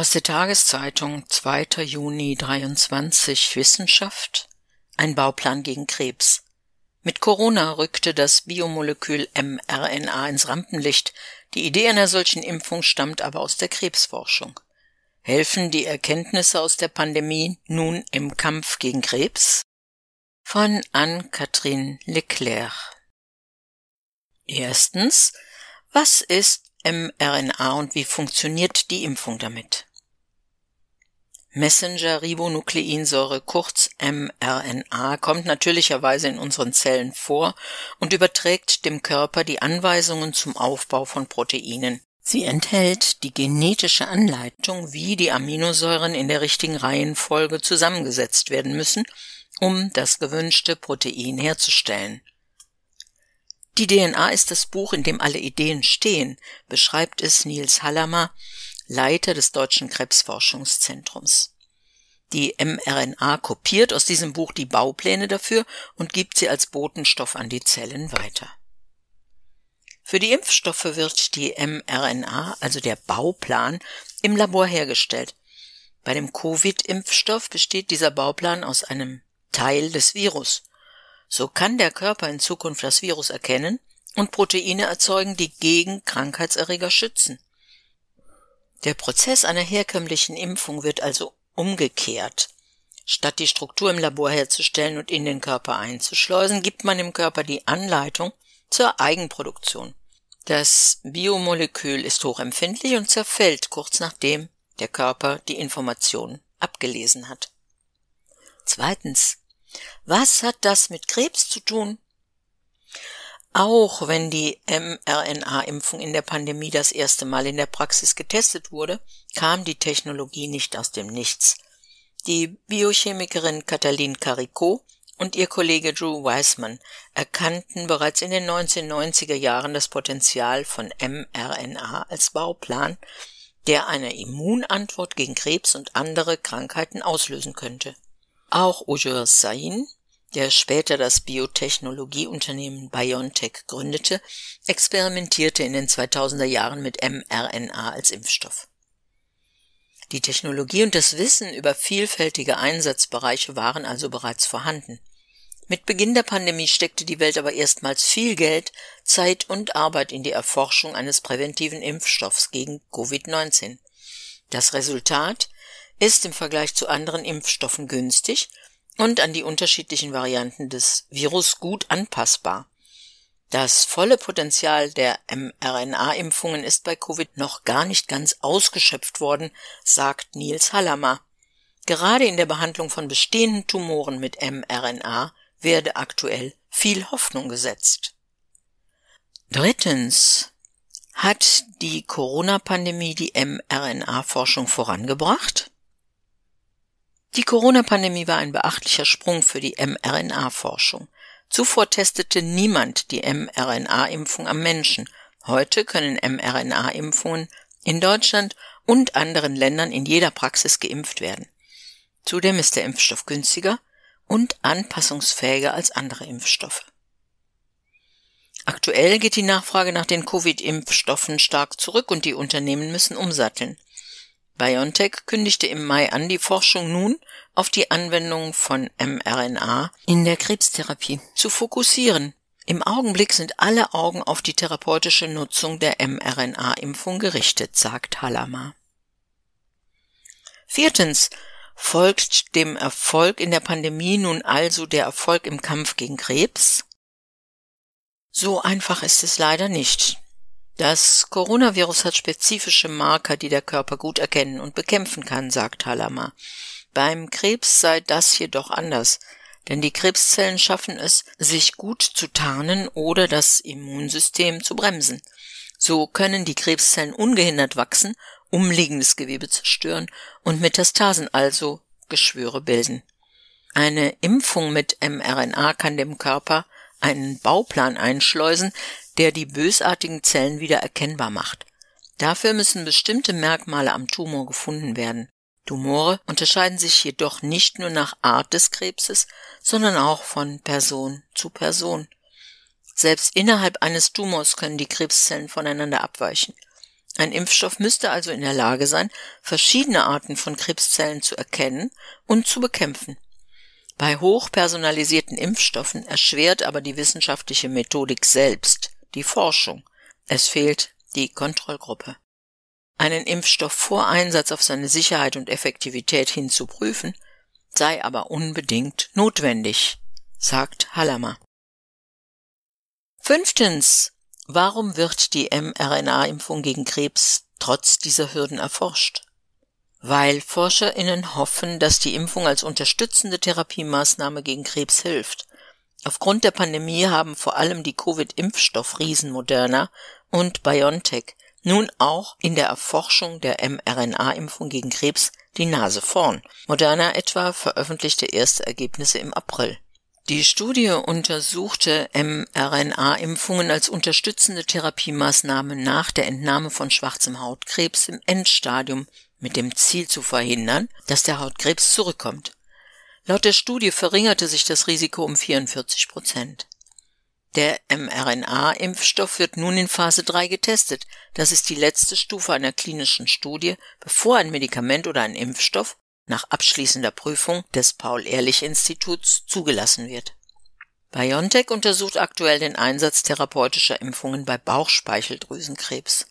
Aus der Tageszeitung 2. Juni 23 Wissenschaft Ein Bauplan gegen Krebs. Mit Corona rückte das Biomolekül mRNA ins Rampenlicht. Die Idee einer solchen Impfung stammt aber aus der Krebsforschung. Helfen die Erkenntnisse aus der Pandemie nun im Kampf gegen Krebs? Von Anne-Kathrin Leclerc. Erstens. Was ist mRNA und wie funktioniert die Impfung damit? Messenger-Ribonukleinsäure, kurz mRNA, kommt natürlicherweise in unseren Zellen vor und überträgt dem Körper die Anweisungen zum Aufbau von Proteinen. Sie enthält die genetische Anleitung, wie die Aminosäuren in der richtigen Reihenfolge zusammengesetzt werden müssen, um das gewünschte Protein herzustellen. Die DNA ist das Buch, in dem alle Ideen stehen, beschreibt es Nils Hallammer, Leiter des Deutschen Krebsforschungszentrums. Die mRNA kopiert aus diesem Buch die Baupläne dafür und gibt sie als Botenstoff an die Zellen weiter. Für die Impfstoffe wird die mRNA, also der Bauplan, im Labor hergestellt. Bei dem Covid-Impfstoff besteht dieser Bauplan aus einem Teil des Virus. So kann der Körper in Zukunft das Virus erkennen und Proteine erzeugen, die gegen Krankheitserreger schützen. Der Prozess einer herkömmlichen Impfung wird also umgekehrt. Statt die Struktur im Labor herzustellen und in den Körper einzuschleusen, gibt man dem Körper die Anleitung zur Eigenproduktion. Das Biomolekül ist hochempfindlich und zerfällt kurz nachdem der Körper die Information abgelesen hat. Zweitens. Was hat das mit Krebs zu tun? Auch wenn die mRNA-Impfung in der Pandemie das erste Mal in der Praxis getestet wurde, kam die Technologie nicht aus dem Nichts. Die Biochemikerin Katalin Caricot und ihr Kollege Drew Weissman erkannten bereits in den 1990er Jahren das Potenzial von mRNA als Bauplan, der eine Immunantwort gegen Krebs und andere Krankheiten auslösen könnte. Auch Ujur Sain der später das Biotechnologieunternehmen BioNTech gründete, experimentierte in den 2000er Jahren mit mRNA als Impfstoff. Die Technologie und das Wissen über vielfältige Einsatzbereiche waren also bereits vorhanden. Mit Beginn der Pandemie steckte die Welt aber erstmals viel Geld, Zeit und Arbeit in die Erforschung eines präventiven Impfstoffs gegen Covid-19. Das Resultat ist im Vergleich zu anderen Impfstoffen günstig und an die unterschiedlichen Varianten des Virus gut anpassbar. Das volle Potenzial der mRNA-Impfungen ist bei Covid noch gar nicht ganz ausgeschöpft worden, sagt Nils Hallammer. Gerade in der Behandlung von bestehenden Tumoren mit mRNA werde aktuell viel Hoffnung gesetzt. Drittens. Hat die Corona-Pandemie die mRNA-Forschung vorangebracht? Die Corona-Pandemie war ein beachtlicher Sprung für die mRNA-Forschung. Zuvor testete niemand die mRNA-Impfung am Menschen. Heute können mRNA-Impfungen in Deutschland und anderen Ländern in jeder Praxis geimpft werden. Zudem ist der Impfstoff günstiger und anpassungsfähiger als andere Impfstoffe. Aktuell geht die Nachfrage nach den Covid-Impfstoffen stark zurück und die Unternehmen müssen umsatteln. BioNTech kündigte im Mai an, die Forschung nun auf die Anwendung von mRNA in der Krebstherapie zu fokussieren. Im Augenblick sind alle Augen auf die therapeutische Nutzung der mRNA-Impfung gerichtet, sagt Hallammer. Viertens. Folgt dem Erfolg in der Pandemie nun also der Erfolg im Kampf gegen Krebs? So einfach ist es leider nicht. Das Coronavirus hat spezifische Marker, die der Körper gut erkennen und bekämpfen kann, sagt Hallammer. Beim Krebs sei das jedoch anders, denn die Krebszellen schaffen es, sich gut zu tarnen oder das Immunsystem zu bremsen. So können die Krebszellen ungehindert wachsen, umliegendes Gewebe zerstören und Metastasen, also Geschwüre bilden. Eine Impfung mit mRNA kann dem Körper einen Bauplan einschleusen, der die bösartigen Zellen wieder erkennbar macht. Dafür müssen bestimmte Merkmale am Tumor gefunden werden. Tumore unterscheiden sich jedoch nicht nur nach Art des Krebses, sondern auch von Person zu Person. Selbst innerhalb eines Tumors können die Krebszellen voneinander abweichen. Ein Impfstoff müsste also in der Lage sein, verschiedene Arten von Krebszellen zu erkennen und zu bekämpfen. Bei hochpersonalisierten Impfstoffen erschwert aber die wissenschaftliche Methodik selbst die Forschung. Es fehlt die Kontrollgruppe. Einen Impfstoff vor Einsatz auf seine Sicherheit und Effektivität hin zu prüfen, sei aber unbedingt notwendig, sagt Hallammer. Fünftens. Warum wird die mRNA-Impfung gegen Krebs trotz dieser Hürden erforscht? Weil ForscherInnen hoffen, dass die Impfung als unterstützende Therapiemaßnahme gegen Krebs hilft. Aufgrund der Pandemie haben vor allem die Covid-Impfstoffriesen Moderna und BioNTech nun auch in der Erforschung der mRNA-Impfung gegen Krebs die Nase vorn. Moderna etwa veröffentlichte erste Ergebnisse im April. Die Studie untersuchte mRNA-Impfungen als unterstützende Therapiemaßnahme nach der Entnahme von schwarzem Hautkrebs im Endstadium mit dem Ziel zu verhindern, dass der Hautkrebs zurückkommt. Laut der Studie verringerte sich das Risiko um 44 Prozent. Der mRNA-Impfstoff wird nun in Phase 3 getestet. Das ist die letzte Stufe einer klinischen Studie, bevor ein Medikament oder ein Impfstoff nach abschließender Prüfung des Paul-Ehrlich-Instituts zugelassen wird. BioNTech untersucht aktuell den Einsatz therapeutischer Impfungen bei Bauchspeicheldrüsenkrebs.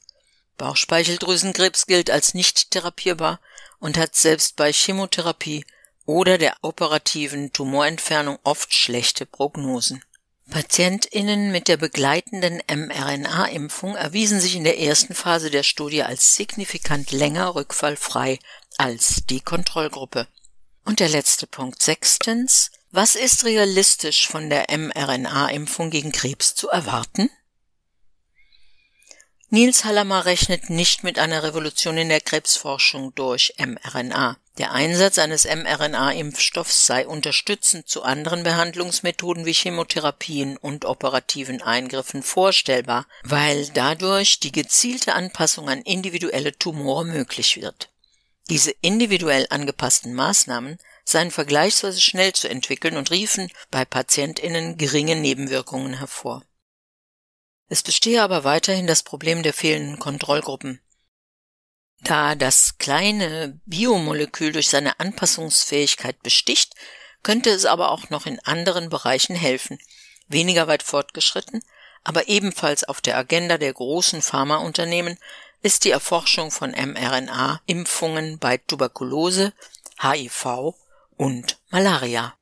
Bauchspeicheldrüsenkrebs gilt als nicht therapierbar und hat selbst bei Chemotherapie oder der operativen Tumorentfernung oft schlechte Prognosen. PatientInnen mit der begleitenden mRNA-Impfung erwiesen sich in der ersten Phase der Studie als signifikant länger rückfallfrei als die Kontrollgruppe. Und der letzte Punkt sechstens. Was ist realistisch von der mRNA-Impfung gegen Krebs zu erwarten? Nils Hallammer rechnet nicht mit einer Revolution in der Krebsforschung durch mRNA. Der Einsatz eines mRNA-Impfstoffs sei unterstützend zu anderen Behandlungsmethoden wie Chemotherapien und operativen Eingriffen vorstellbar, weil dadurch die gezielte Anpassung an individuelle Tumore möglich wird. Diese individuell angepassten Maßnahmen seien vergleichsweise schnell zu entwickeln und riefen bei PatientInnen geringe Nebenwirkungen hervor. Es bestehe aber weiterhin das Problem der fehlenden Kontrollgruppen. Da das kleine Biomolekül durch seine Anpassungsfähigkeit besticht, könnte es aber auch noch in anderen Bereichen helfen, weniger weit fortgeschritten, aber ebenfalls auf der Agenda der großen Pharmaunternehmen ist die Erforschung von mRNA-Impfungen bei Tuberkulose, HIV und Malaria.